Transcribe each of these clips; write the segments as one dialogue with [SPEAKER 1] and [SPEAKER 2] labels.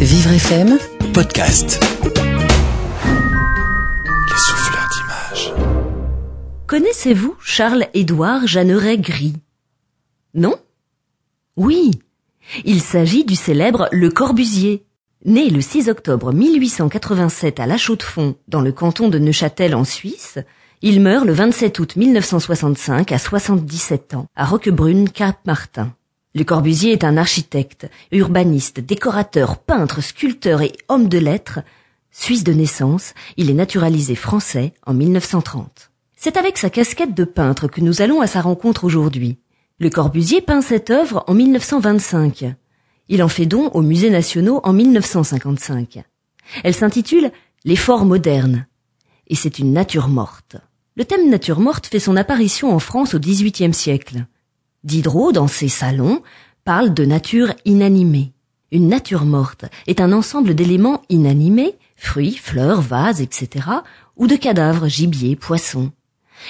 [SPEAKER 1] Vivre FM,
[SPEAKER 2] podcast. Les souffleurs d'images.
[SPEAKER 3] Connaissez-vous Charles-Édouard Jeanneret Gris? Non? Oui, il s'agit du célèbre Le Corbusier. Né le 6 octobre 1887 à La Chaux-de-Fonds, dans le canton de Neuchâtel en Suisse, il meurt le 27 août 1965 à 77 ans, à Roquebrune, Cap-Martin. Le Corbusier est un architecte, urbaniste, décorateur, peintre, sculpteur et homme de lettres. Suisse de naissance, il est naturalisé français en 1930. C'est avec sa casquette de peintre que nous allons à sa rencontre aujourd'hui. Le Corbusier peint cette œuvre en 1925. Il en fait don aux musées nationaux en 1955. Elle s'intitule Les forts modernes. Et c'est une nature morte. Le thème nature morte fait son apparition en France au XVIIIe siècle. Diderot, dans ses salons, parle de nature inanimée. Une nature morte est un ensemble d'éléments inanimés, fruits, fleurs, vases, etc., ou de cadavres, gibier, poissons.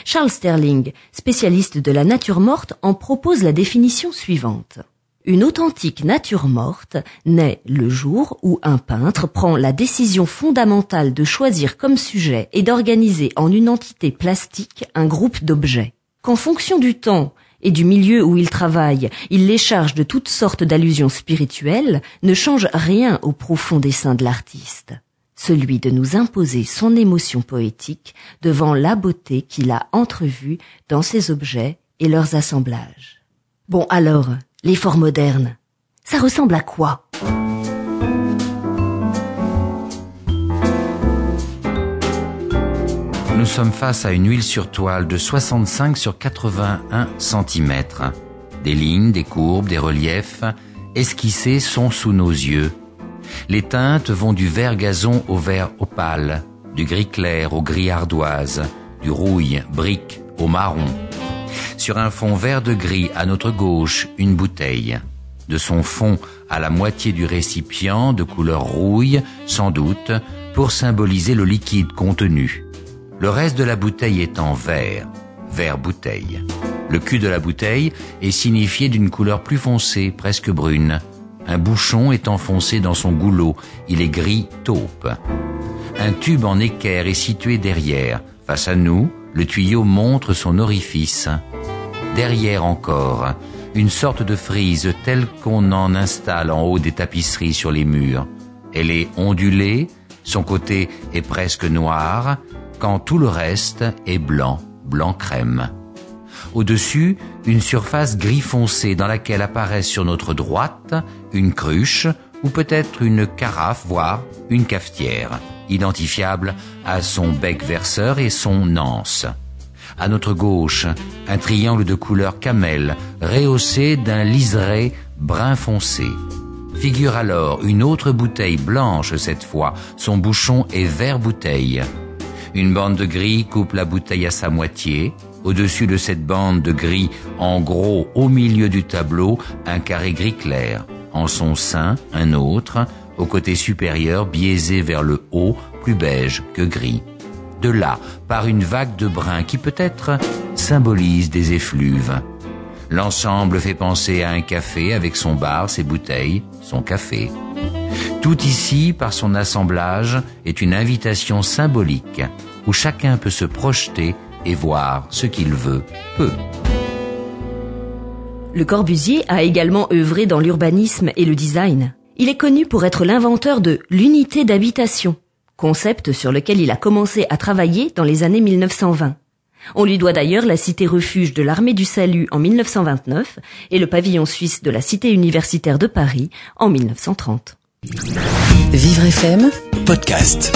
[SPEAKER 3] Charles Sterling, spécialiste de la nature morte, en propose la définition suivante. Une authentique nature morte naît le jour où un peintre prend la décision fondamentale de choisir comme sujet et d'organiser en une entité plastique un groupe d'objets. Qu'en fonction du temps et du milieu où il travaille, il les charge de toutes sortes d'allusions spirituelles, ne change rien au profond dessein de l'artiste, celui de nous imposer son émotion poétique devant la beauté qu'il a entrevue dans ces objets et leurs assemblages. Bon alors, l'effort moderne, ça ressemble à quoi?
[SPEAKER 4] Nous sommes face à une huile sur toile de 65 sur 81 cm. Des lignes, des courbes, des reliefs esquissés sont sous nos yeux. Les teintes vont du vert gazon au vert opale, du gris clair au gris ardoise, du rouille, brique au marron. Sur un fond vert de gris à notre gauche, une bouteille. De son fond à la moitié du récipient de couleur rouille, sans doute, pour symboliser le liquide contenu. Le reste de la bouteille est en vert, vert bouteille. Le cul de la bouteille est signifié d'une couleur plus foncée, presque brune. Un bouchon est enfoncé dans son goulot, il est gris taupe. Un tube en équerre est situé derrière. Face à nous, le tuyau montre son orifice. Derrière encore, une sorte de frise telle qu'on en installe en haut des tapisseries sur les murs. Elle est ondulée, son côté est presque noir, quand tout le reste est blanc, blanc crème. Au-dessus, une surface gris foncé dans laquelle apparaît sur notre droite une cruche ou peut-être une carafe, voire une cafetière, identifiable à son bec verseur et son anse. À notre gauche, un triangle de couleur camel, rehaussé d'un liseré brun foncé. Figure alors une autre bouteille blanche cette fois, son bouchon est vert bouteille. Une bande de gris coupe la bouteille à sa moitié. Au-dessus de cette bande de gris, en gros au milieu du tableau, un carré gris clair. En son sein, un autre, au côté supérieur biaisé vers le haut, plus beige que gris. De là, par une vague de brun qui peut-être symbolise des effluves. L'ensemble fait penser à un café avec son bar, ses bouteilles, son café. Tout ici, par son assemblage, est une invitation symbolique où chacun peut se projeter et voir ce qu'il veut, peut.
[SPEAKER 3] Le Corbusier a également œuvré dans l'urbanisme et le design. Il est connu pour être l'inventeur de l'unité d'habitation, concept sur lequel il a commencé à travailler dans les années 1920. On lui doit d'ailleurs la cité refuge de l'armée du salut en 1929 et le pavillon suisse de la cité universitaire de Paris en 1930.
[SPEAKER 1] Vivre FM,
[SPEAKER 2] Podcast.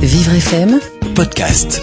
[SPEAKER 1] Vivre FM
[SPEAKER 2] Podcast.